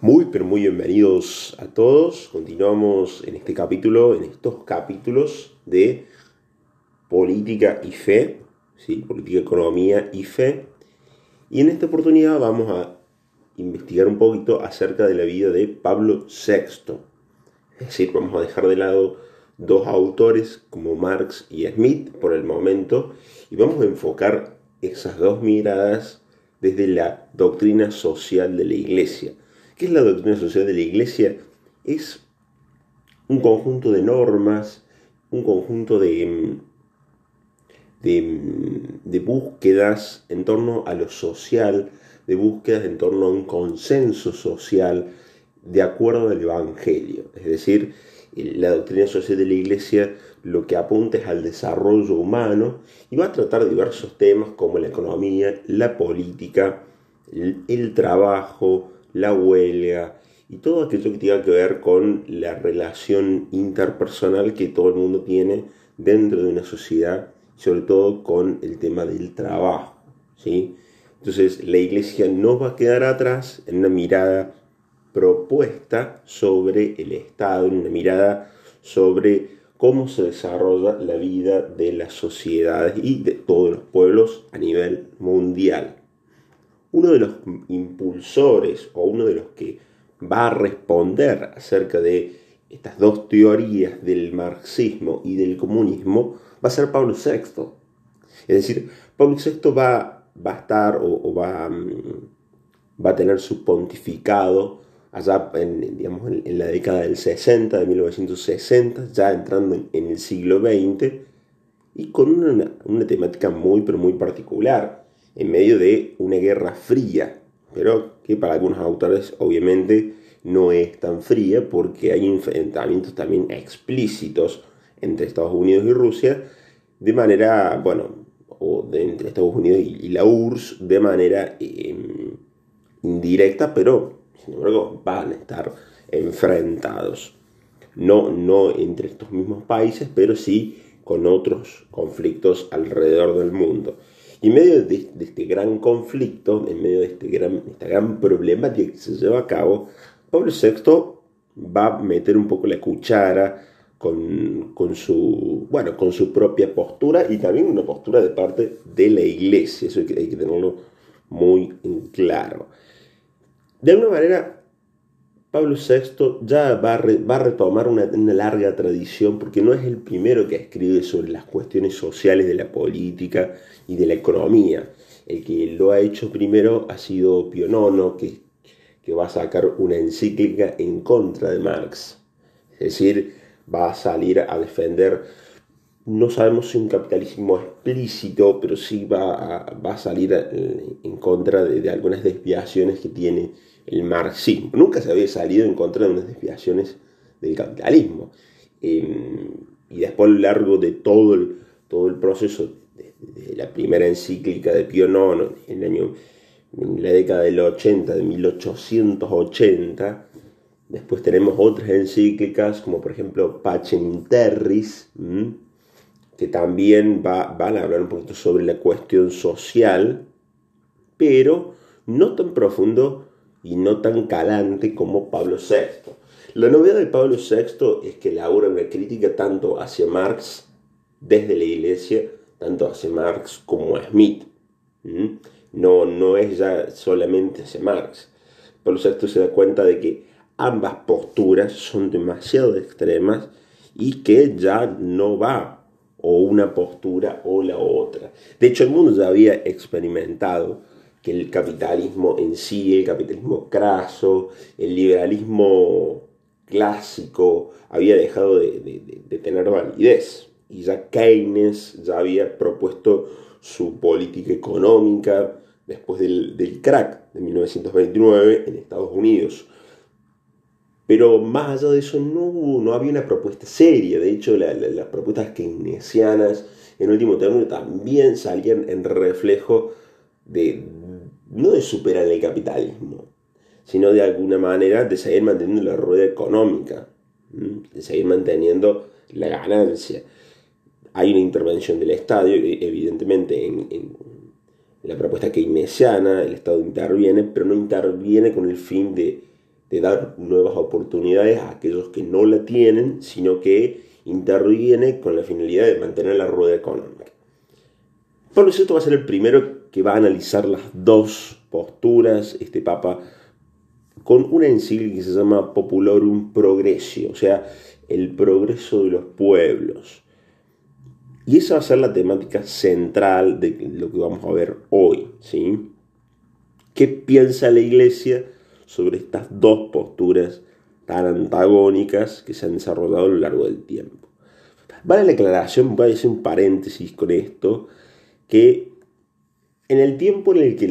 Muy, pero muy bienvenidos a todos. Continuamos en este capítulo, en estos capítulos de política y fe, ¿sí? política, economía y fe. Y en esta oportunidad vamos a investigar un poquito acerca de la vida de Pablo VI. Es decir, vamos a dejar de lado dos autores como Marx y Smith por el momento y vamos a enfocar esas dos miradas desde la doctrina social de la Iglesia ¿Qué es la doctrina social de la Iglesia? Es un conjunto de normas, un conjunto de, de, búsquedas en torno a lo social, de búsquedas en torno a un consenso social de acuerdo al Evangelio. Es decir, la doctrina social de la Iglesia lo que apunta es al desarrollo humano y va a tratar diversos temas como la economía, la política, el trabajo, la huelga y todo aquello que tenga que ver con la relación interpersonal que todo el mundo tiene dentro de una sociedad, sobre todo con el tema del trabajo. ¿sí? Entonces la iglesia no va a quedar atrás en una mirada propuesta sobre el Estado, en una mirada sobre cómo se desarrolla la vida de las sociedades y de todos los pueblos a nivel mundial uno de los impulsores o uno de los que va a responder acerca de estas dos teorías del marxismo y del comunismo va a ser Pablo VI. Es decir, Pablo VI va, va a estar o, va, mm, va, a tener su pontificado allá en, digamos, en, la década del 60, de 1960, ya entrando en, el siglo XX, y con una, una temática muy, pero muy particular en medio de una guerra fría, pero que para algunos autores obviamente no es tan fría porque hay enfrentamientos también explícitos entre Estados Unidos y Rusia de manera, bueno, o entre Estados Unidos y, la URSS de manera em, indirecta, pero sin embargo van a estar enfrentados. No, no entre estos mismos países, pero sí con otros conflictos alrededor del mundo. Y en medio de, este gran conflicto, en medio de este gran, esta gran problemática que se lleva a cabo, Pablo VI va a meter un poco la cuchara con, su, bueno, con su propia postura y también una postura de parte de la iglesia. Eso hay que, hay que tenerlo muy claro. De alguna manera, Pablo VI ya va a, retomar una, larga tradición porque no es el primero que escribe sobre las cuestiones sociales de la política y de la economía. El que lo ha hecho primero ha sido Pío IX, que, va a sacar una encíclica en contra de Marx. Es decir, va a salir a defender, no sabemos si un capitalismo explícito, pero sí va a, va a salir en contra de, de algunas desviaciones que tiene el marxismo. Nunca se había salido en contra de unas desviaciones del capitalismo. Em, y después a lo largo de todo el, todo el proceso, de, la primera encíclica de Pío IX, en la década del 80, de 1880, después tenemos otras encíclicas, como por ejemplo Pacem in Terris, que también va, van a hablar un poquito sobre la cuestión social, pero no tan profundo y no tan calante como Pablo VI. La novedad de Pablo VI es que elabora una crítica tanto hacia Marx desde la iglesia, tanto hacia Marx como a Smith. No, no es ya solamente hacia Marx. Pablo VI se da cuenta de que ambas posturas son demasiado extremas y que ya no va o una postura o la otra. De hecho, el mundo ya había experimentado que el capitalismo en sí, el capitalismo craso, el liberalismo clásico, había dejado de, tener validez. Y ya Keynes ya había propuesto su política económica después del, crack de 1929 en Estados Unidos. Pero más allá de eso no, no había una propuesta seria. De hecho, las propuestas keynesianas en último término también salían en reflejo de, no de superar el capitalismo, sino de alguna manera de seguir manteniendo la rueda económica, de seguir manteniendo la ganancia. Hay una intervención del Estado, e, evidentemente, en, la propuesta keynesiana, el Estado interviene, pero no interviene con el fin de, de dar nuevas oportunidades a aquellos que no la tienen, sino que interviene con la finalidad de mantener la rueda económica. Pablo VI va a ser el primero que va a analizar las dos posturas, este Papa, con una encíclica que se llama Populorum Progressio, o sea, el progreso de los pueblos. Y esa va a ser la temática central de lo que vamos a ver hoy. ¿sí? ¿Qué piensa la Iglesia sobre estas dos posturas tan antagónicas que se han desarrollado a lo largo del tiempo? Vale la aclaración, voy a hacer un paréntesis con esto, que en el tiempo en el que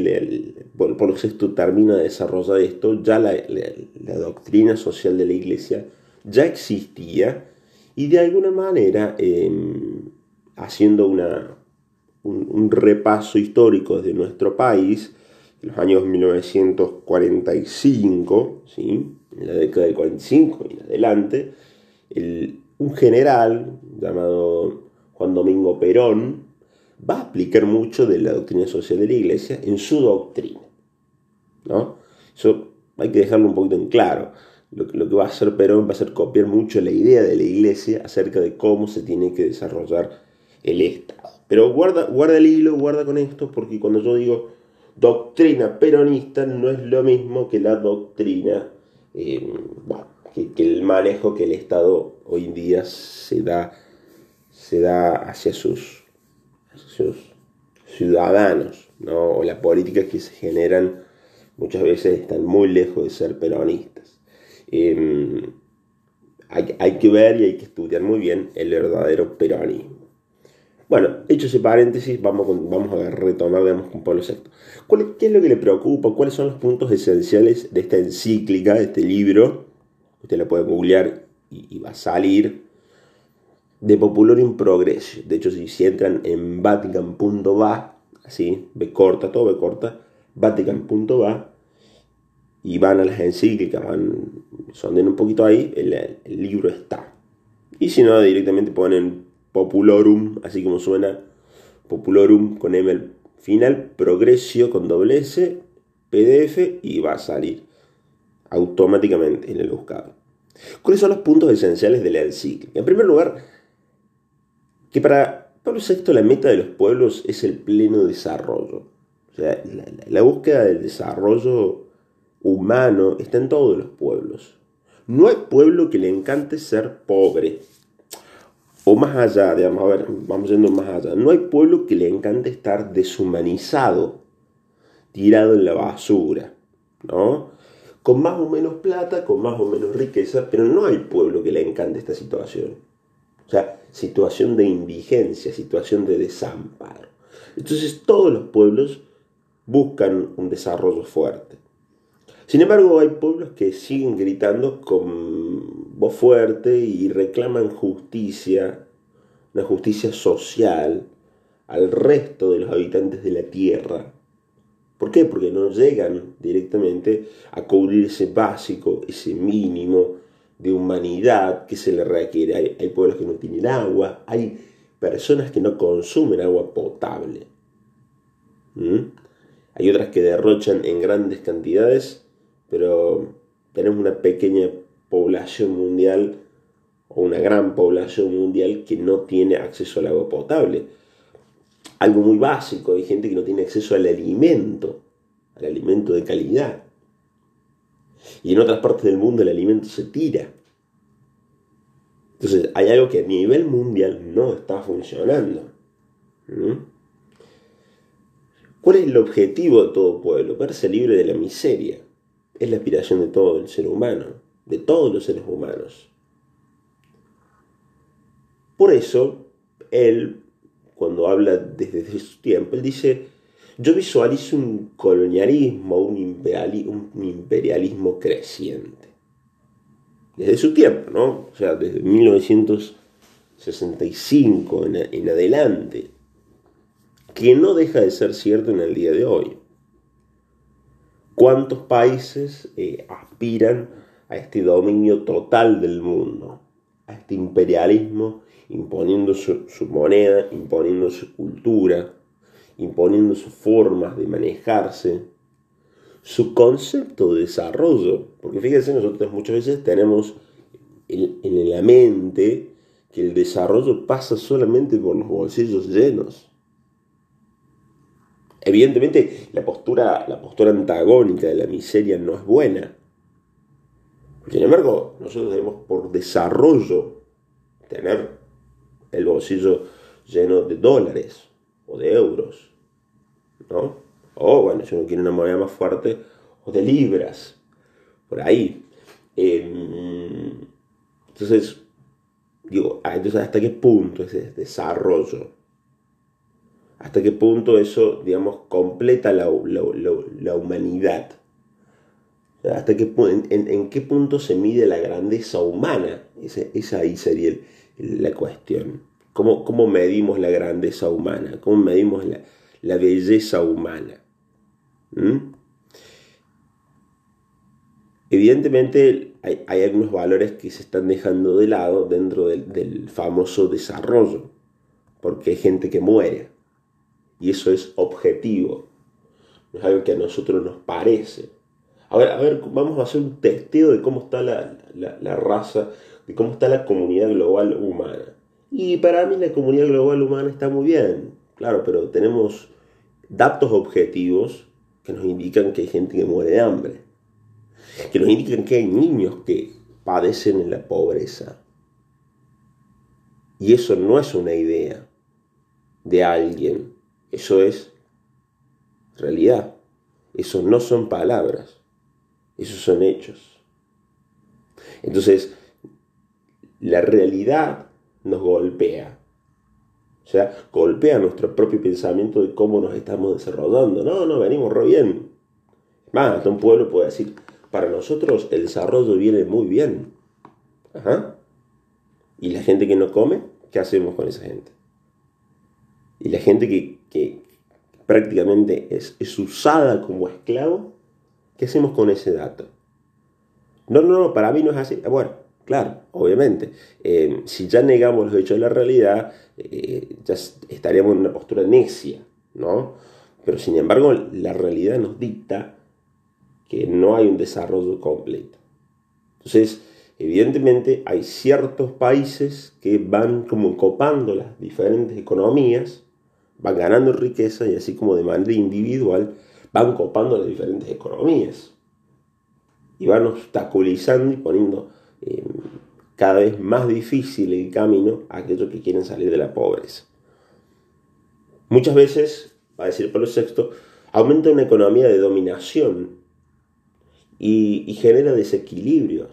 termina de desarrollar esto, ya la, doctrina social de la Iglesia ya existía y de alguna manera em, haciendo una, un, repaso histórico de nuestro país, en los años 1945, ¿sí? en la década del 45 y en adelante, un general llamado Juan Domingo Perón va a explicar mucho de la doctrina social de la Iglesia en su doctrina. ¿no? Eso hay que dejarlo un poquito en claro. Lo, lo que va a hacer Perón va a ser copiar mucho la idea de la Iglesia acerca de cómo se tiene que desarrollar el Estado. Pero guarda, guarda el hilo, guarda con esto, porque cuando yo digo doctrina peronista no es lo mismo que la doctrina, eh, que, el manejo que el Estado hoy en día se da, se da hacia, sus, ciudadanos, ¿no? o las políticas que se generan muchas veces están muy lejos de ser peronistas. Em, hay, hay que ver y hay que estudiar muy bien el verdadero peronismo. Bueno, hecho ese paréntesis, vamos, vamos a retomar digamos, con Pablo VI. ¿Qué es lo que le preocupa? ¿Cuáles son los puntos esenciales de esta encíclica, de este libro? Usted lo puede googlear y, va a salir. De Popular in Progress. De hecho, si, entran en vatican.va, así, ve corta, todo ve corta, vatican.va, y van a las encíclicas, van, sonden un poquito ahí, el, el libro está. Y si no, directamente ponen Populorum, así como suena, Populorum con M al final, Progresio con doble S, PDF y va a salir automáticamente en el buscador. ¿Cuáles son los puntos esenciales de la encíclica? En primer lugar, que para Pablo VI la meta de los pueblos es el pleno desarrollo. O sea, la, búsqueda del desarrollo humano está en todos los pueblos. No hay pueblo que le encante ser pobre o más allá, digamos, a ver, vamos yendo más allá, no hay pueblo que le encante estar deshumanizado, tirado en la basura, ¿no? Con más o menos plata, con más o menos riqueza, pero no hay pueblo que le encante esta situación. O sea, situación de indigencia, situación de desamparo. Entonces todos los pueblos buscan un desarrollo fuerte. Sin embargo, hay pueblos que siguen gritando con voz fuerte y reclaman justicia, una justicia social al resto de los habitantes de la tierra. ¿Por qué? Porque no llegan directamente a cubrir ese básico, ese mínimo de humanidad que se le requiere. Hay, pueblos que no tienen agua, hay personas que no consumen agua potable. ¿Mm? Hay otras que derrochan en grandes cantidades pero tenemos una pequeña población mundial o una gran población mundial que no tiene acceso al agua potable. Algo muy básico, hay gente que no tiene acceso al alimento, al alimento de calidad. Y en otras partes del mundo el alimento se tira. Entonces hay algo que a nivel mundial no está funcionando. ¿Cuál es el objetivo de todo pueblo? Verse libre de la miseria es la aspiración de todo el ser humano, de todos los seres humanos. Por eso, él, cuando habla desde su tiempo, él dice, yo visualizo un colonialismo, un, imperialismo creciente. Desde su tiempo, ¿no? O sea, desde 1965 en, adelante, que no deja de ser cierto en el día de hoy. ¿Cuántos países eh, aspiran a este dominio total del mundo? A este imperialismo imponiendo su, moneda, imponiendo su cultura, imponiendo sus formas de manejarse, su concepto de desarrollo. Porque fíjense, nosotros muchas veces tenemos en, la mente que el desarrollo pasa solamente por los bolsillos llenos. Evidentemente, la postura, la postura antagónica de la miseria no es buena. Sin embargo, nosotros debemos por desarrollo tener el bolsillo lleno de dólares o de euros, ¿no? O bueno, si uno quiere una moneda más fuerte, o de libras, por ahí. Em, entonces, digo, ah, entonces, ¿hasta qué punto ese desarrollo? ¿Hasta qué punto eso, digamos, completa la, humanidad? ¿Hasta qué, en, en, qué punto se mide la grandeza humana? esa ahí sería la cuestión. ¿Cómo, ¿Cómo, medimos la grandeza humana? ¿Cómo medimos la, belleza humana? ¿Mm? Evidentemente hay, algunos valores que se están dejando de lado dentro del, famoso desarrollo, porque hay gente que muere, y eso es objetivo, no es algo que a nosotros nos parece. A ver, a ver vamos a hacer un testeo de cómo está la, la raza, de cómo está la comunidad global humana. Y para mí la comunidad global humana está muy bien, claro, pero tenemos datos objetivos que nos indican que hay gente que muere de hambre que nos indican que hay niños que padecen en la pobreza. Y eso no es una idea de alguien, eso es realidad. Eso no son palabras, esos son hechos. Entonces, la realidad nos golpea. O sea, golpea nuestro propio pensamiento de cómo nos estamos desarrollando. No, no, venimos re bien. Más, hasta un pueblo puede decir, para nosotros el desarrollo viene muy bien. ¿Y la gente que no come? ¿Qué hacemos con esa gente? Y la gente que, prácticamente es, es, usada como esclavo, ¿qué hacemos con ese dato? No, no, no, para mí no es así. Bueno, claro, obviamente. Eh, si ya negamos los hechos de la realidad, eh, ya estaríamos en una postura necia, ¿no? Pero sin embargo, la realidad nos dicta que no hay un desarrollo completo. Entonces, evidentemente hay ciertos países que van como copando las diferentes economías, van ganando riqueza y así como de manera individual van copando las diferentes economías y van obstaculizando y poniendo eh, cada vez más difícil el camino a aquellos que quieren salir de la pobreza. Muchas veces, va a decir Pablo VI, aumenta una economía de dominación y, genera desequilibrios.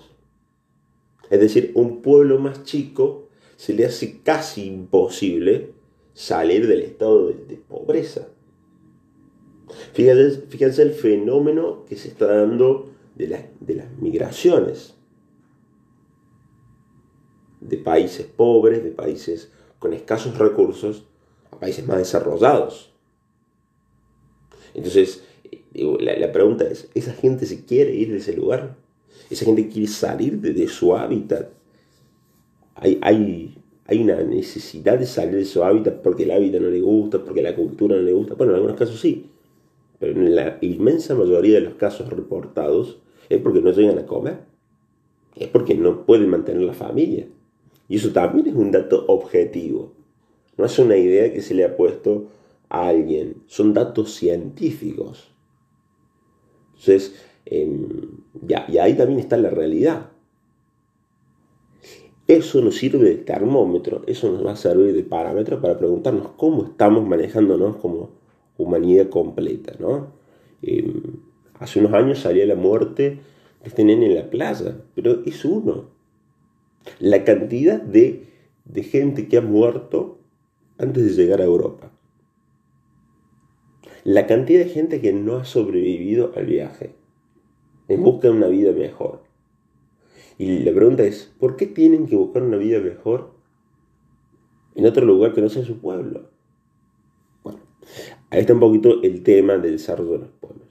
Es decir, un pueblo más chico se le hace casi imposible salir del estado de, pobreza. Fíjense, fíjense, el fenómeno que se está dando de, de las migraciones de países pobres, de países con escasos recursos, a países más desarrollados. Entonces, la, pregunta es, ¿esa gente se quiere ir de ese lugar? ¿Esa gente quiere salir de, su hábitat? Hay, hay, hay, una necesidad de salir de su hábitat porque el hábitat no le gusta, porque la cultura no le gusta. Bueno, en algunos casos sí, pero en la inmensa mayoría de los casos reportados es porque no llegan a comer, es porque no pueden mantener la familia. Y eso también es un dato objetivo. No es una idea que se le ha puesto a alguien, son datos científicos. Entonces, em, ya, y ahí también está la realidad. Eso nos sirve de termómetro, eso nos va a servir de parámetro para preguntarnos cómo estamos manejándonos como humanidad completa. ¿no? Em, hace unos años salía la muerte de este nene en la playa, pero es uno. La cantidad de, de gente que ha muerto antes de llegar a Europa la cantidad de gente que no ha sobrevivido al viaje en busca de una vida mejor. Y la pregunta es, ¿por qué tienen que buscar una vida mejor en otro lugar que no sea su pueblo? Bueno, ahí está un poquito el tema del desarrollo de los pueblos.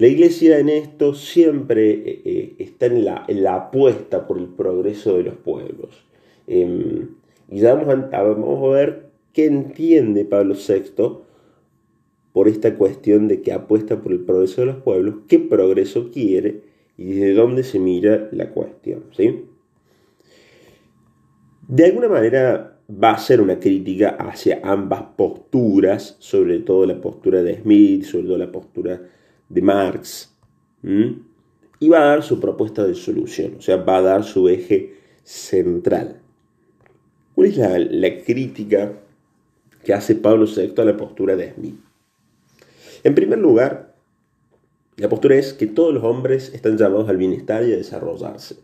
La iglesia en esto siempre eh, eh, está en la, apuesta por el progreso de los pueblos. Em, y ya vamos a, vamos a ver qué entiende Pablo VI por esta cuestión de que apuesta por el progreso de los pueblos, qué progreso quiere y desde dónde se mira la cuestión. ¿sí? De alguna manera va a ser una crítica hacia ambas posturas, sobre todo la postura de Smith, sobre todo la postura de Marx, y va a dar su propuesta de solución, o sea, va a dar su eje central. ¿Cuál es la, la crítica que hace Pablo VI a la postura de Smith? En primer lugar, la postura es que todos los hombres están llamados al bienestar y a desarrollarse.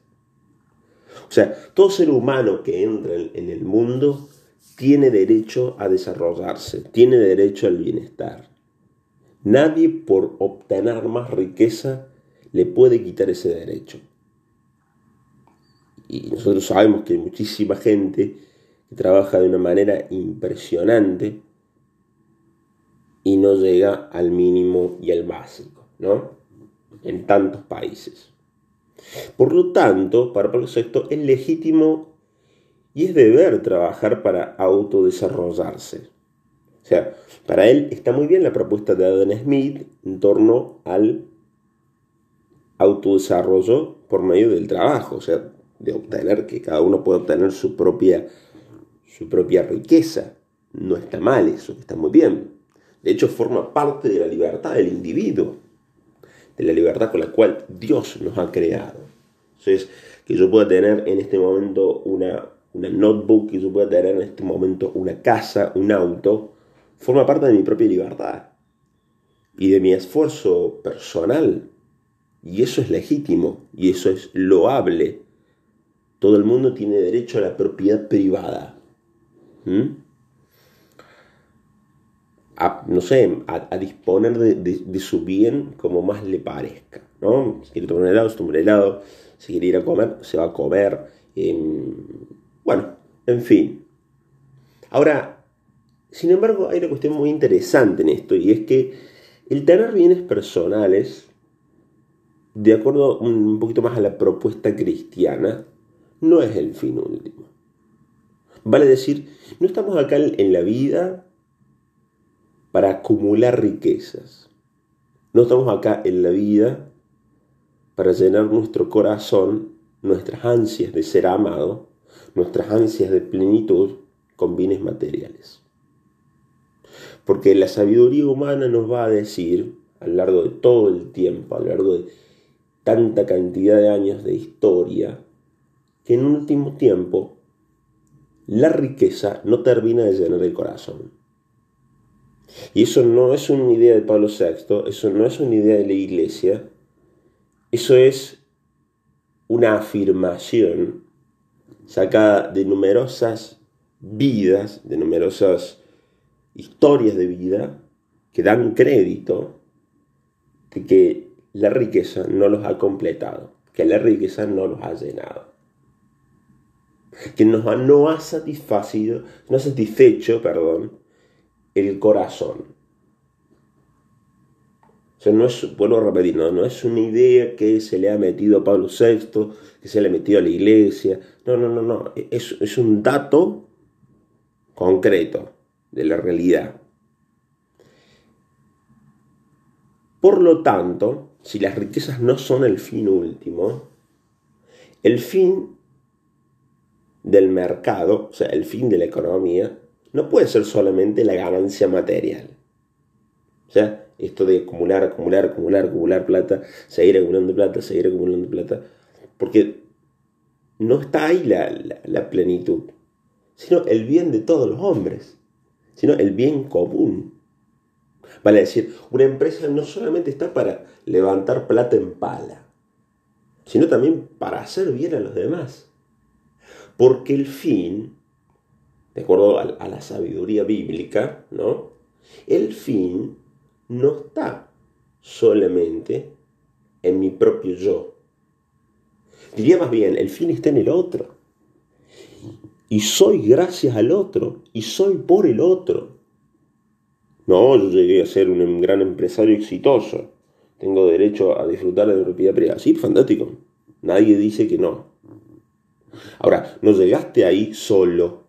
O sea, todo ser humano que entra en el mundo tiene derecho a desarrollarse, tiene derecho al bienestar. Nadie por obtener más riqueza le puede quitar ese derecho. Y nosotros sabemos que hay muchísima gente que trabaja de una manera impresionante y no llega al mínimo y al básico, ¿no? En tantos países. Por lo tanto, para Pablo VI es legítimo y es deber trabajar para autodesarrollarse. O sea, para él está muy bien la propuesta de Adam Smith en torno al autodesarrollo por medio del trabajo, o sea, de obtener que cada uno pueda obtener su propia, su propia riqueza. No está mal eso, está muy bien. De hecho, forma parte de la libertad del individuo, de la libertad con la cual Dios nos ha creado. Entonces, que yo pueda tener en este momento una, una notebook, que yo pueda tener en este momento una casa, un auto, forma parte de mi propia libertad y de mi esfuerzo personal. Y eso es legítimo y eso es loable. Todo el mundo tiene derecho a la propiedad privada. ¿Mm? A, no sé, a, disponer de, su bien como más le parezca. ¿no? Si quiere tomar un helado, se toma un helado. Si quiere ir a comer, se va a comer. Em, bueno, en fin. Ahora, sin embargo, hay una cuestión muy interesante en esto y es que el tener bienes personales, de acuerdo un poquito más a la propuesta cristiana, no es el fin último. Vale decir, no estamos acá en la vida para acumular riquezas. No estamos acá en la vida para llenar nuestro corazón, nuestras ansias de ser amado, nuestras ansias de plenitud con bienes materiales. Porque la sabiduría humana nos va a decir, a lo largo de todo el tiempo, a lo largo de tanta cantidad de años de historia, que en último tiempo la riqueza no termina de llenar el corazón. Y eso no es una idea de Pablo VI, eso no es una idea de la iglesia, eso es una afirmación sacada de numerosas vidas, de numerosas historias de vida que dan crédito de que la riqueza no los ha completado, que la riqueza no los ha llenado, que no, no ha satisfacido, no ha satisfecho, perdón, el corazón. O no es, vuelvo a repetir, no, es una idea que se le ha metido a Pablo VI, que se le ha metido a la iglesia. No, no, no, no. Es, es un dato concreto de la realidad. Por lo tanto, si las riquezas no son el fin último, el fin del mercado, o sea, el fin de la economía, no puede ser solamente la ganancia material. O sea, esto de acumular, acumular, acumular, acumular plata, seguir acumulando plata, seguir acumulando plata, porque no está ahí la, la plenitud, sino el bien de todos los hombres, sino el bien común. Vale decir, una empresa no solamente está para levantar plata en pala, sino también para hacer bien a los demás. Porque el fin, de acuerdo a, la sabiduría bíblica, ¿no? El fin no está solamente en mi propio yo. Diría más bien, el fin está en el otro. Y soy gracias al otro. Y soy por el otro. No, yo llegué a ser un gran empresario exitoso. Tengo derecho a disfrutar de la propiedad privada. Sí, fantástico. Nadie dice que no. Ahora, no llegaste ahí solo.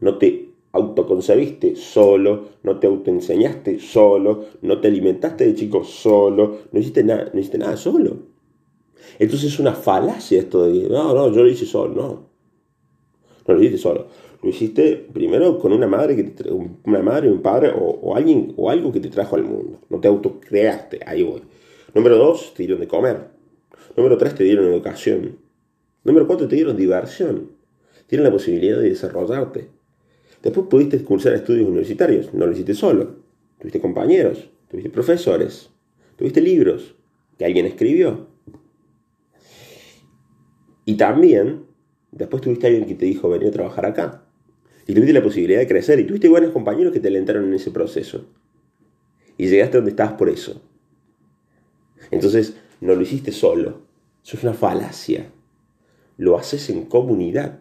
No te autoconcebiste solo, no te autoenseñaste solo, no te alimentaste de chico solo, no hiciste, nada, no hiciste nada solo. Entonces es una falacia esto de, no, no, yo lo hice solo, no. No lo hiciste solo. Lo hiciste primero con una madre, que te, una madre, un padre o, alguien o algo que te trajo al mundo. No te autocreaste, ahí voy. Número dos, te dieron de comer. Número tres, te dieron educación. Número cuatro, te dieron diversión. Tienen la posibilidad de desarrollarte. Después pudiste cursar estudios universitarios. No lo hiciste solo. Tuviste compañeros, tuviste profesores, tuviste libros que alguien escribió. Y también, después tuviste alguien que te dijo, vení a trabajar acá. Y tuviste la posibilidad de crecer y tuviste buenos compañeros que te alentaron en ese proceso. Y llegaste donde estabas por eso. Entonces, no lo hiciste solo. Eso es una falacia. Lo haces en comunidad.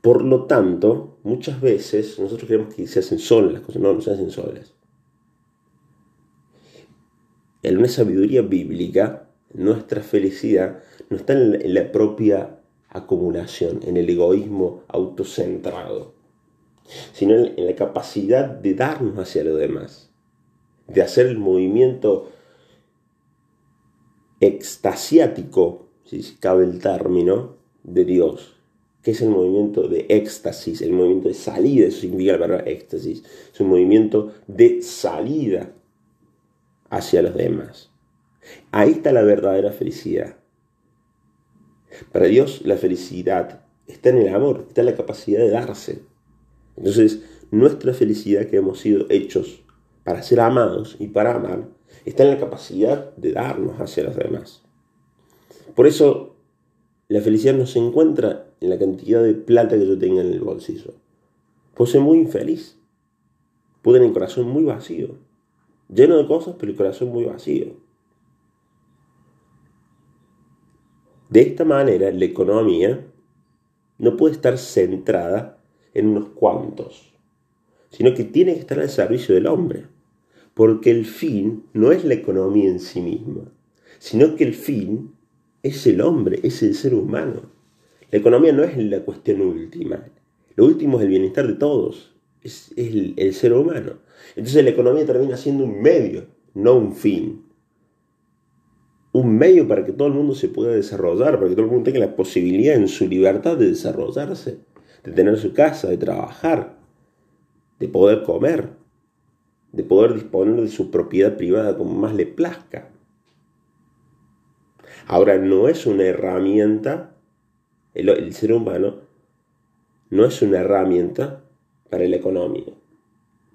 Por lo tanto, muchas veces nosotros creemos que se hacen solas las cosas. No, no se hacen solas. En una sabiduría bíblica, nuestra felicidad no está en la propia acumulación, en el egoísmo autocentrado, sino en la capacidad de darnos hacia lo demás, de hacer el movimiento extasiático, si cabe el término, de Dios, que es el movimiento de éxtasis, el movimiento de salida, eso significa la palabra éxtasis, es un movimiento de salida hacia los demás. Ahí está la verdadera felicidad. Para Dios la felicidad está en el amor, está en la capacidad de darse. Entonces, nuestra felicidad que hemos sido hechos para ser amados y para amar, está en la capacidad de darnos hacia los demás. Por eso, la felicidad no se encuentra en la cantidad de plata que yo tenga en el bolsillo. Puedo ser muy infeliz. Puedo tener el corazón muy vacío. Lleno de cosas, pero el corazón muy vacío. De esta manera, la economía no puede estar centrada en unos cuantos, sino que tiene que estar al servicio del hombre, porque el fin no es la economía en sí misma, sino que el fin es el hombre, es el ser humano. La economía no es la cuestión última, lo último es el bienestar de todos, es, el, el ser humano. Entonces la economía termina siendo un medio, no un fin un medio para que todo el mundo se pueda desarrollar, para que todo el mundo tenga la posibilidad en su libertad de desarrollarse, de tener su casa, de trabajar, de poder comer, de poder disponer de su propiedad privada como más le plazca. Ahora, no es una herramienta, el, ser humano no es una herramienta para la economía.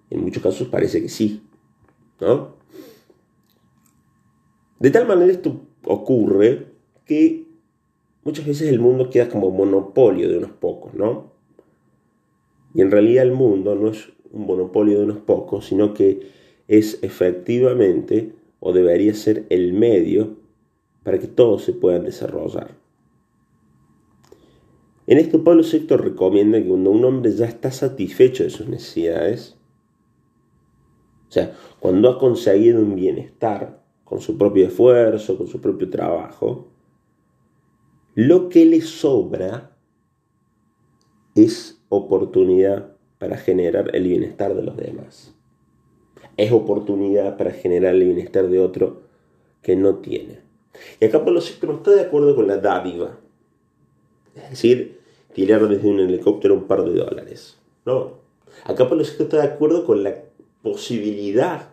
En muchos casos parece que sí, ¿no? De tal manera esto ocurre que muchas veces el mundo queda como monopolio de unos pocos, ¿no? Y en realidad el mundo no es un monopolio de unos pocos, sino que es efectivamente o debería ser el medio para que todos se puedan desarrollar. En esto Pablo VI recomienda que cuando un hombre ya está satisfecho de sus necesidades, o sea, cuando ha conseguido un bienestar, con su propio esfuerzo, con su propio trabajo, lo que le sobra es oportunidad para generar el bienestar de los demás. Es oportunidad para generar el bienestar de otro que no tiene. Y acá Pablo VI no está de acuerdo con la dádiva. Es decir, tirar desde un helicóptero un par de dólares. No. Acá Pablo VI está de acuerdo con la posibilidad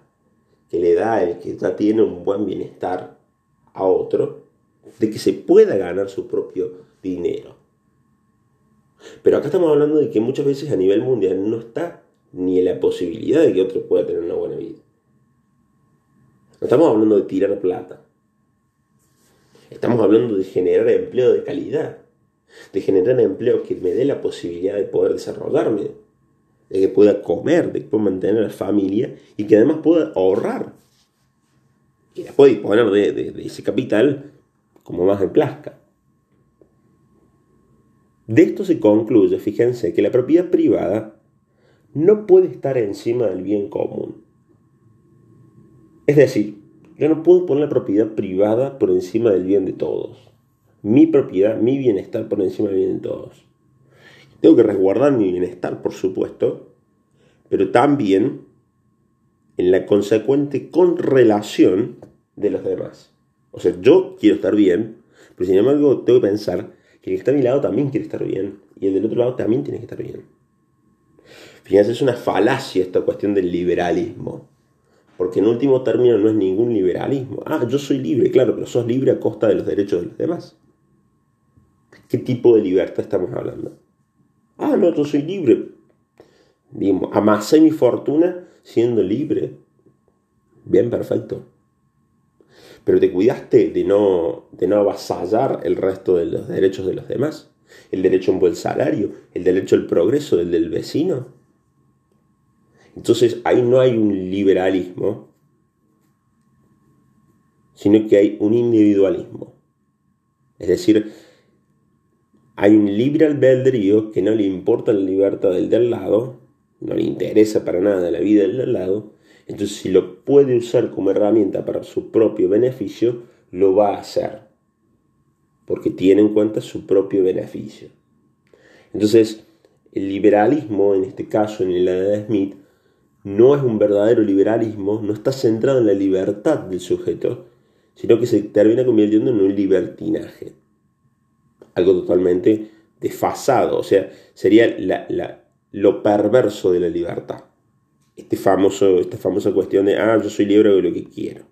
que le da el que ya tiene un buen bienestar a otro, de que se pueda ganar su propio dinero. Pero acá estamos hablando de que muchas veces a nivel mundial no está ni la posibilidad de que otro pueda tener una buena vida. No estamos hablando de tirar plata. Estamos hablando de generar empleo de calidad. De generar empleo que me dé la posibilidad de poder desarrollarme, de que pueda comer, de que pueda mantener a la familia y que además pueda ahorrar. Y después disponer de, de, ese capital como más en plazca. De esto se concluye, fíjense, que la propiedad privada no puede estar encima del bien común. Es decir, yo no puedo poner la propiedad privada por encima del bien de todos. Mi propiedad, mi bienestar por encima del bien de todos. Tengo que resguardar mi bienestar, por supuesto, pero también en la consecuente correlación de los demás. O sea, yo quiero estar bien, pero sin embargo tengo que pensar que el que está a mi lado también quiere estar bien y el del otro lado también tiene que estar bien. Fíjense, es una falacia esta cuestión del liberalismo. Porque en último término no es ningún liberalismo. Ah, yo soy libre, claro, pero sos libre a costa de los derechos de los demás. ¿Qué tipo de libertad estamos hablando? Ah, no, yo soy libre. Digamos, amasé mi fortuna siendo libre. Bien, perfecto. Pero te cuidaste de no, de no avasallar el resto de los derechos de los demás. El derecho a un buen salario, el derecho al progreso del vecino. Entonces ahí no hay un liberalismo, sino que hay un individualismo. Es decir, hay un libre albedrío que no le importa la libertad del del lado, no le interesa para nada la vida del del lado, entonces si lo puede usar como herramienta para su propio beneficio, lo va a hacer, porque tiene en cuenta su propio beneficio. Entonces, el liberalismo, en este caso en la de Smith, no es un verdadero liberalismo, no está centrado en la libertad del sujeto, sino que se termina convirtiendo en un libertinaje. Algo totalmente desfasado, o sea, sería lo perverso de la libertad. Este famoso, esta famosa cuestión de, ah, yo soy libre de lo que quiero.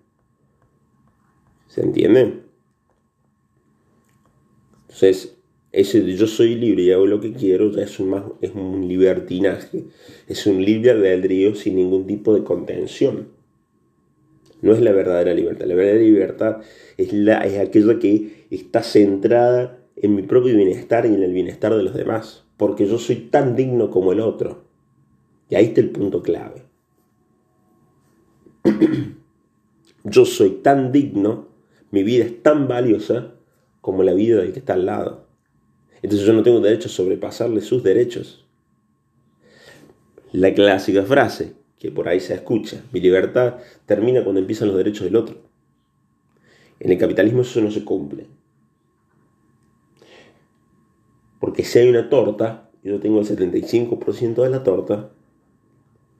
¿Se entiende? Entonces, ese de yo soy libre y hago lo que quiero ya es un, más, es un libertinaje, es un libre albedrío sin ningún tipo de contención. No es la verdadera libertad. La verdadera libertad es, la, es aquella que está centrada en mi propio bienestar y en el bienestar de los demás. Porque yo soy tan digno como el otro. Y ahí está el punto clave. yo soy tan digno, mi vida es tan valiosa como la vida del que está al lado. Entonces yo no tengo derecho a sobrepasarle sus derechos. La clásica frase, que por ahí se escucha, mi libertad termina cuando empiezan los derechos del otro. En el capitalismo eso no se cumple. Porque si hay una torta, yo tengo el 75% de la torta,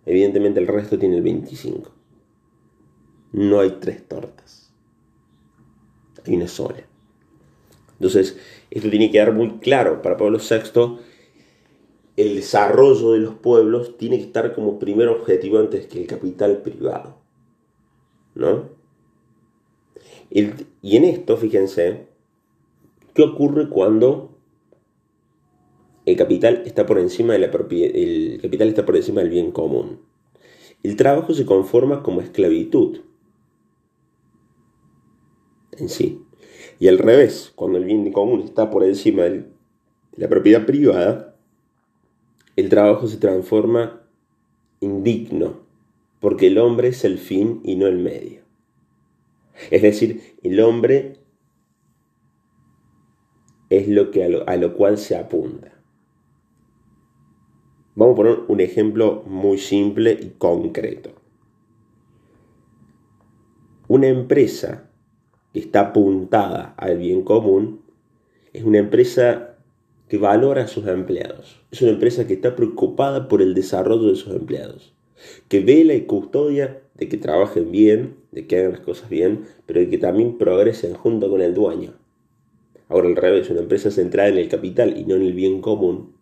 evidentemente el resto tiene el 25%. No hay tres tortas. Hay una sola. Entonces, esto tiene que quedar muy claro para Pablo VI. El desarrollo de los pueblos tiene que estar como primer objetivo antes que el capital privado. ¿No? y en esto, fíjense, ¿qué ocurre cuando el capital está por encima de la el capital está por encima del bien común? El trabajo se conforma como esclavitud en sí. Y al revés, cuando el bien común está por encima de la propiedad privada, el trabajo se transforma indigno, porque el hombre es el fin y no el medio. Es decir, el hombre es lo que a lo cual se apunta. Vamos a poner un ejemplo muy simple y concreto. Una empresa que está apuntada al bien común, es una empresa que valora a sus empleados. Es una empresa que está preocupada por el desarrollo de sus empleados, que vela y custodia de que trabajen bien, de que hagan las cosas bien, pero de que también progresen junto con el dueño. Ahora al revés, una empresa centrada en el capital y no en el bien común,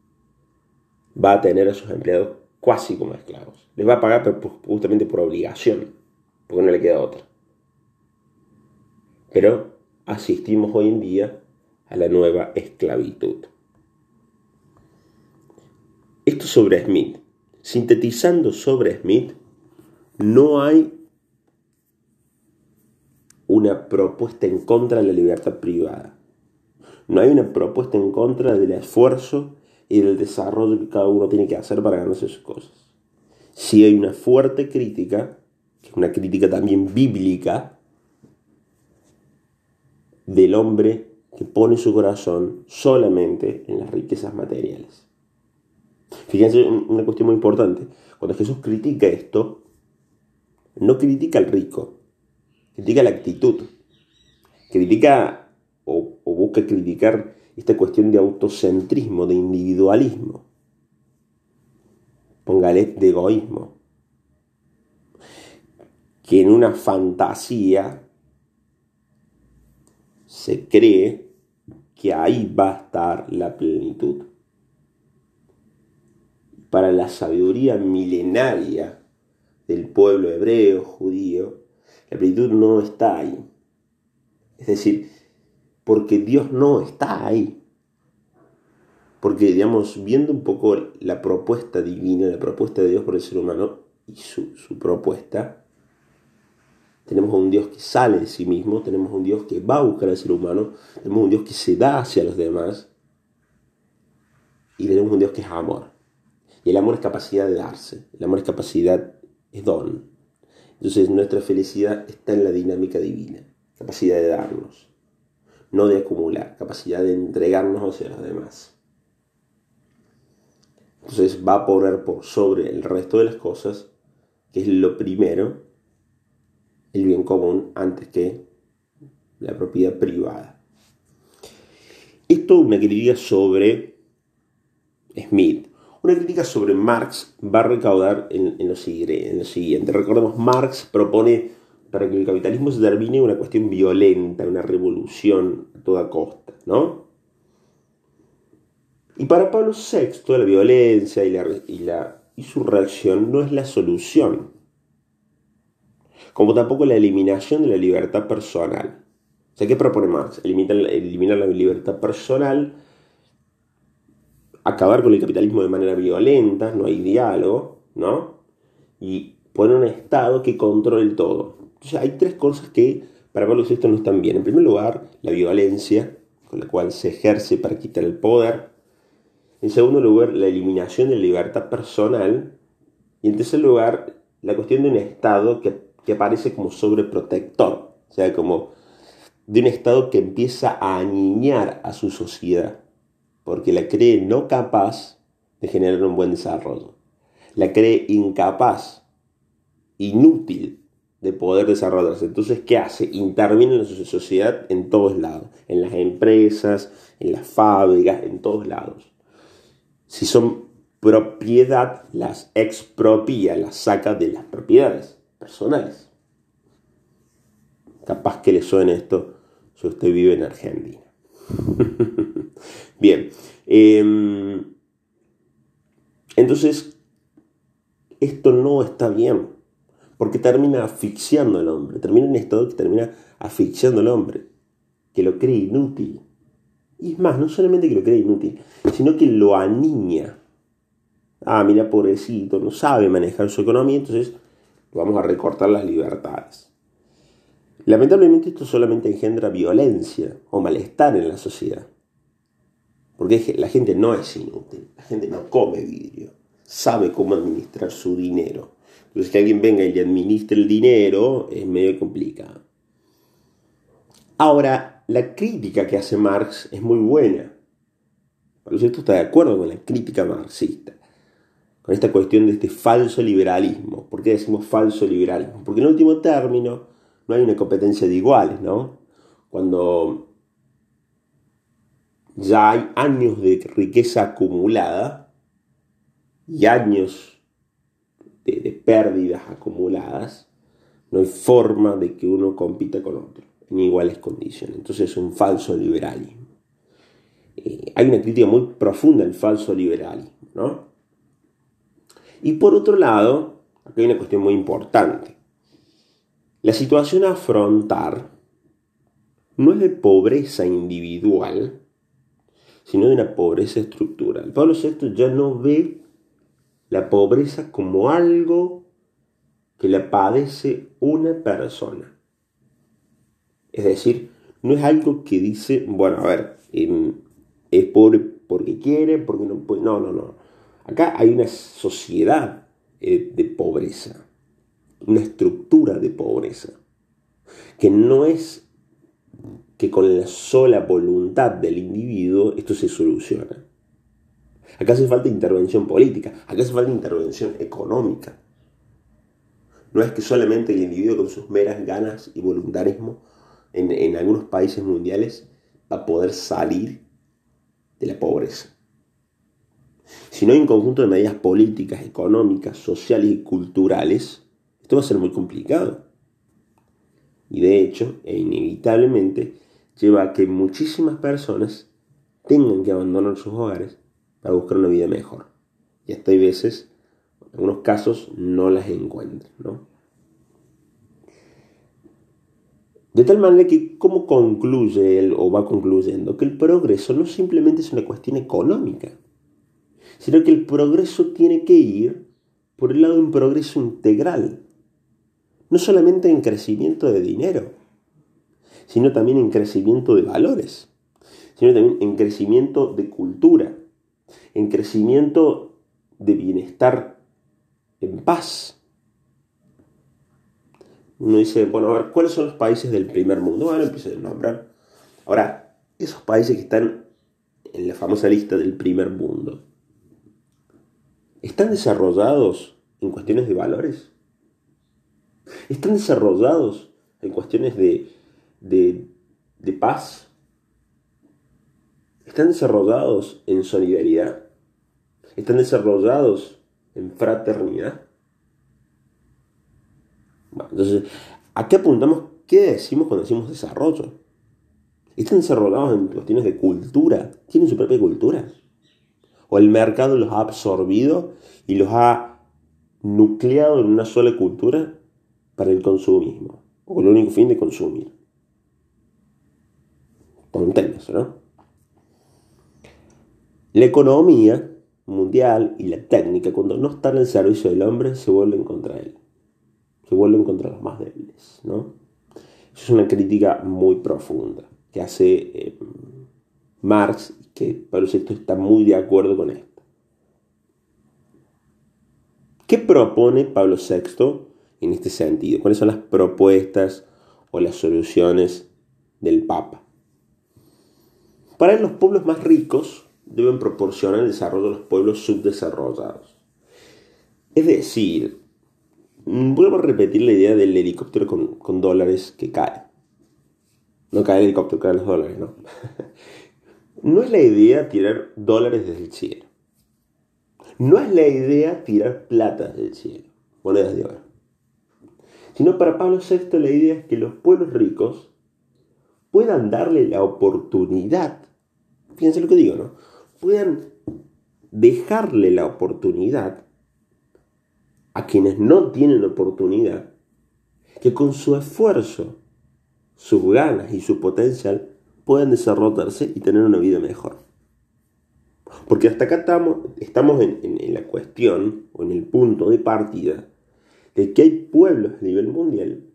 va a tener a sus empleados casi como esclavos. Les va a pagar justamente por obligación, porque no le queda otra. Pero asistimos hoy en día a la nueva esclavitud. Esto sobre Smith. Sintetizando sobre Smith, no hay una propuesta en contra de la libertad privada. No hay una propuesta en contra del esfuerzo y del desarrollo que cada uno tiene que hacer para ganarse sus cosas. Sí hay una fuerte crítica, una crítica también bíblica, del hombre que pone su corazón solamente en las riquezas materiales. Fíjense una cuestión muy importante. Cuando Jesús critica esto, no critica al rico, critica la actitud. Critica o, busca criticar esta cuestión de autocentrismo, de individualismo. Póngale de egoísmo. Que en una fantasía se cree que ahí va a estar la plenitud. Para la sabiduría milenaria del pueblo hebreo, judío, la plenitud no está ahí. Es decir, porque Dios no está ahí. Porque, digamos, viendo un poco la propuesta divina, la propuesta de Dios por el ser humano y su, propuesta, tenemos un Dios que sale de sí mismo, tenemos un Dios que va a buscar al ser humano, tenemos un Dios que se da hacia los demás y tenemos un Dios que es amor. Y el amor es capacidad de darse, el amor es capacidad, es don. Entonces nuestra felicidad está en la dinámica divina, capacidad de darnos, no de acumular, capacidad de entregarnos hacia los demás. Entonces va a poner por sobre el resto de las cosas, que es lo primero, el bien común antes que la propiedad privada. Esto una crítica sobre Smith. Una crítica sobre Marx va a recaudar en, lo, en lo siguiente. Recordemos, Marx propone para que el capitalismo se termine una cuestión violenta, una revolución a toda costa, ¿no? Y para Pablo VI, la violencia y, la, y, la, y su reacción no es la solución como tampoco la eliminación de la libertad personal. O sea, ¿qué propone Marx? Eliminar, eliminar la libertad personal, acabar con el capitalismo de manera violenta, no hay diálogo, ¿no? Y poner un Estado que controle todo. Entonces hay tres cosas que para Pablo VI no están bien. En primer lugar, la violencia, con la cual se ejerce para quitar el poder. En segundo lugar, la eliminación de la libertad personal. Y en tercer lugar, la cuestión de un Estado que que aparece como sobreprotector, o sea, como de un Estado que empieza a aniñar a su sociedad, porque la cree no capaz de generar un buen desarrollo, la cree incapaz, inútil de poder desarrollarse. Entonces, ¿qué hace? Interviene en la sociedad en todos lados, en las empresas, en las fábricas, en todos lados. Si son propiedad, las expropia, las saca de las propiedades personales. Capaz que le suene esto si usted vive en Argentina. Bien. Em, entonces, esto no está bien. Porque termina asfixiando al hombre. Termina en un estado que termina asfixiando al hombre. Que lo cree inútil. Y es más, no solamente que lo cree inútil, sino que lo aniña. Ah, mira, pobrecito, no sabe manejar su economía, entonces vamos a recortar las libertades. Lamentablemente esto solamente engendra violencia o malestar en la sociedad. Porque la gente no es inútil, la gente no come vidrio, sabe cómo administrar su dinero. Entonces que alguien venga y le administre el dinero es medio complicado. Ahora, la crítica que hace Marx es muy buena. Por cierto está de acuerdo con la crítica marxista con esta cuestión de este falso liberalismo. ¿Por qué decimos falso liberalismo? Porque en último término no hay una competencia de iguales, ¿no? Cuando ya hay años de riqueza acumulada y años de, pérdidas acumuladas, no hay forma de que uno compita con otro en iguales condiciones. Entonces es un falso liberalismo. Eh, hay una crítica muy profunda al falso liberalismo, ¿no? Y por otro lado, aquí hay una cuestión muy importante. La situación a afrontar no es de pobreza individual, sino de una pobreza estructural. Pablo VI ya no ve la pobreza como algo que le padece una persona. Es decir, no es algo que dice, bueno, a ver, em, es pobre porque quiere, porque no puede. No, no, no. Acá hay una sociedad eh, de pobreza, una estructura de pobreza, que no es que con la sola voluntad del individuo esto se soluciona. Acá hace falta intervención política, acá hace falta intervención económica. No es que solamente el individuo con sus meras ganas y voluntarismo en, en algunos países mundiales va a poder salir de la pobreza. Si no hay un conjunto de medidas políticas, económicas, sociales y culturales, esto va a ser muy complicado. Y de hecho, e inevitablemente, lleva a que muchísimas personas tengan que abandonar sus hogares para buscar una vida mejor. Y hasta hay veces, en algunos casos, no las encuentran. ¿no? De tal manera que, ¿cómo concluye él o va concluyendo? Que el progreso no simplemente es una cuestión económica, sino que el progreso tiene que ir por el lado de un progreso integral, no solamente en crecimiento de dinero, sino también en crecimiento de valores, sino también en crecimiento de cultura, en crecimiento de bienestar en paz. Uno dice, bueno, a ver, ¿cuáles son los países del primer mundo? Bueno, empieza a nombrar. Ahora, esos países que están en la famosa lista del primer mundo, ¿están desarrollados en cuestiones de valores? ¿Están desarrollados en cuestiones de, de, de paz? ¿Están desarrollados en solidaridad? ¿Están desarrollados en fraternidad? Entonces, ¿a qué apuntamos? ¿Qué decimos cuando decimos desarrollo? ¿Están desarrollados en cuestiones de cultura? ¿Tienen su propia cultura? ¿O el mercado los ha absorbido y los ha nucleado en una sola cultura para el consumismo? O con el único fin de consumir. Tonterías, ¿no? La economía mundial y la técnica, cuando no están al servicio del hombre, se vuelven contra él. Se vuelven contra los más débiles, ¿no? Es una crítica muy profunda que hace eh, Marx, que Pablo VI está muy de acuerdo con esto. ¿Qué propone Pablo VI en este sentido? ¿Cuáles son las propuestas o las soluciones del Papa? Para los pueblos más ricos deben proporcionar el desarrollo de los pueblos subdesarrollados. Es decir, vuelvo a repetir la idea del helicóptero con, dólares que cae. No cae el helicóptero, caen los dólares, ¿no? no es la idea tirar dólares desde el cielo. No es la idea tirar plata del cielo, monedas de oro. Sino para Pablo VI la idea es que los pueblos ricos puedan darle la oportunidad, fíjense lo que digo, ¿no? Puedan dejarle la oportunidad a quienes no tienen oportunidad, que con su esfuerzo, sus ganas y su potencial puedan desarrollarse y tener una vida mejor. Porque hasta acá estamos, en, en la cuestión o en el punto de partida de que hay pueblos a nivel mundial,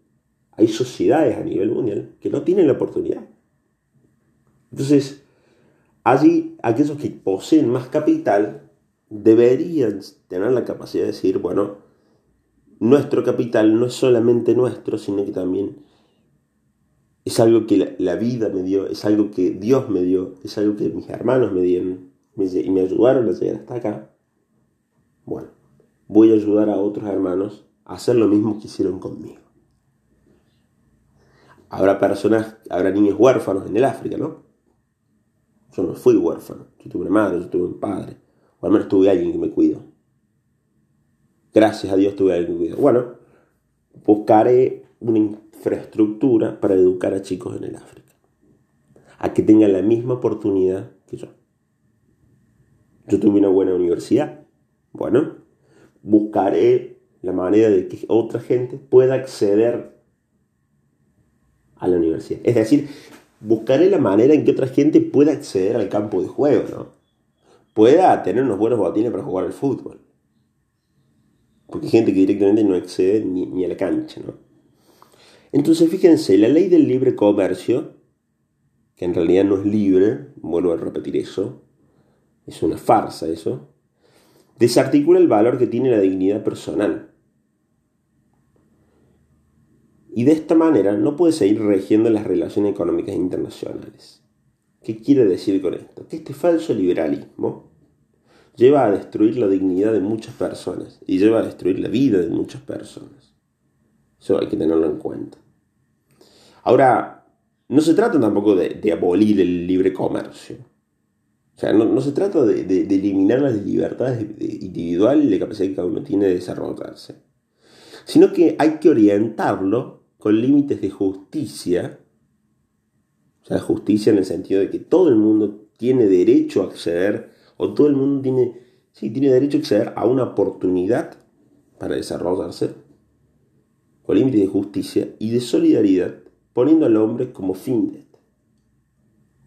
hay sociedades a nivel mundial que no tienen la oportunidad. Entonces, allí aquellos que poseen más capital deberían tener la capacidad de decir, bueno, nuestro capital no es solamente nuestro, sino que también es algo que la, vida me dio, es algo que Dios me dio, es algo que mis hermanos me dieron y me ayudaron a llegar hasta acá. Bueno, voy a ayudar a otros hermanos a hacer lo mismo que hicieron conmigo. Habrá personas, habrá niños huérfanos en el África, ¿no? Yo no fui huérfano, yo tuve una madre, yo tuve un padre, o al menos tuve alguien que me cuidó. Gracias a Dios tuve algún video. Bueno, buscaré una infraestructura para educar a chicos en el África. A que tengan la misma oportunidad que yo. Yo tuve una buena universidad. Bueno, buscaré la manera de que otra gente pueda acceder a la universidad. Es decir, buscaré la manera en que otra gente pueda acceder al campo de juego, ¿no? Pueda tener unos buenos botines para jugar al fútbol. Porque hay gente que directamente no accede ni, a la cancha, ¿no? Entonces, fíjense, la ley del libre comercio, que en realidad no es libre, vuelvo a repetir eso, es una farsa eso, desarticula el valor que tiene la dignidad personal. Y de esta manera no puede seguir regiendo las relaciones económicas internacionales. ¿Qué quiere decir con esto? Que este falso liberalismo lleva a destruir la dignidad de muchas personas y lleva a destruir la vida de muchas personas. Eso hay que tenerlo en cuenta. Ahora, no se trata tampoco de, abolir el libre comercio. sea, no, se trata de, eliminar las libertades individuales y la capacidad que cada uno tiene de desarrollarse, sino que hay que orientarlo con límites de justicia, o sea, justicia en el sentido de que todo el mundo tiene derecho a acceder, o todo el mundo tiene, sí, tiene derecho a acceder a una oportunidad para desarrollarse, con límites de justicia y de solidaridad, poniendo al hombre como fin.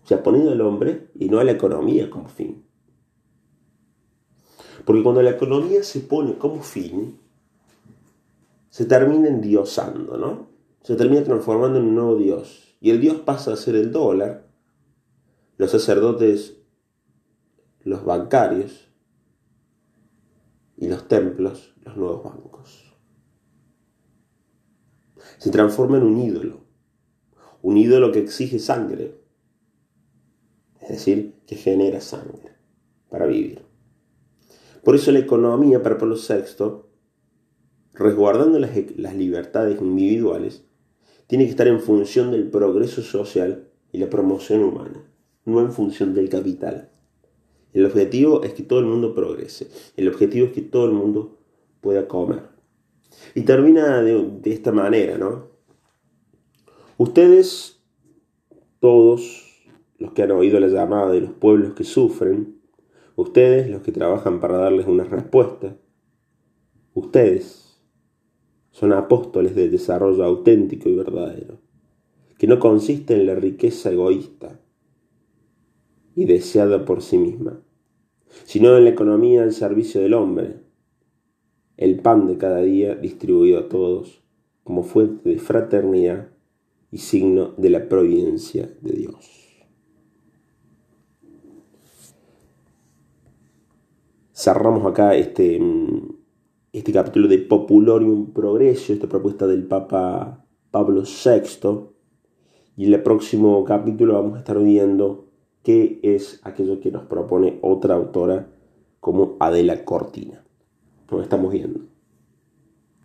O sea, poniendo al hombre y no a la economía como fin. Porque cuando la economía se pone como fin, se termina endiosando, ¿no? Se termina transformando en un nuevo Dios. Y el Dios pasa a ser el dólar, los sacerdotes, los bancarios y los templos, los nuevos bancos. Se transforma en un ídolo, un ídolo que exige sangre, es decir, que genera sangre para vivir. Por eso la economía para Pablo VI, resguardando las, las libertades individuales, tiene que estar en función del progreso social y la promoción humana, no en función del capital. El objetivo es que todo el mundo progrese, el objetivo es que todo el mundo pueda comer. Y termina de, esta manera, ¿no? Ustedes, todos, los que han oído la llamada de los pueblos que sufren, ustedes los que trabajan para darles una respuesta, ustedes son apóstoles del desarrollo auténtico y verdadero, que no consiste en la riqueza egoísta y deseada por sí misma, sino en la economía al servicio del hombre, el pan de cada día distribuido a todos como fuente de fraternidad y signo de la providencia de Dios. cerramos acá este, mm, este capítulo de Populorium Progreso, esta propuesta del Papa Pablo VI. Y en el próximo capítulo vamos a estar viendo qué es aquello que nos propone otra autora como Adela Cortina. Nos estamos viendo.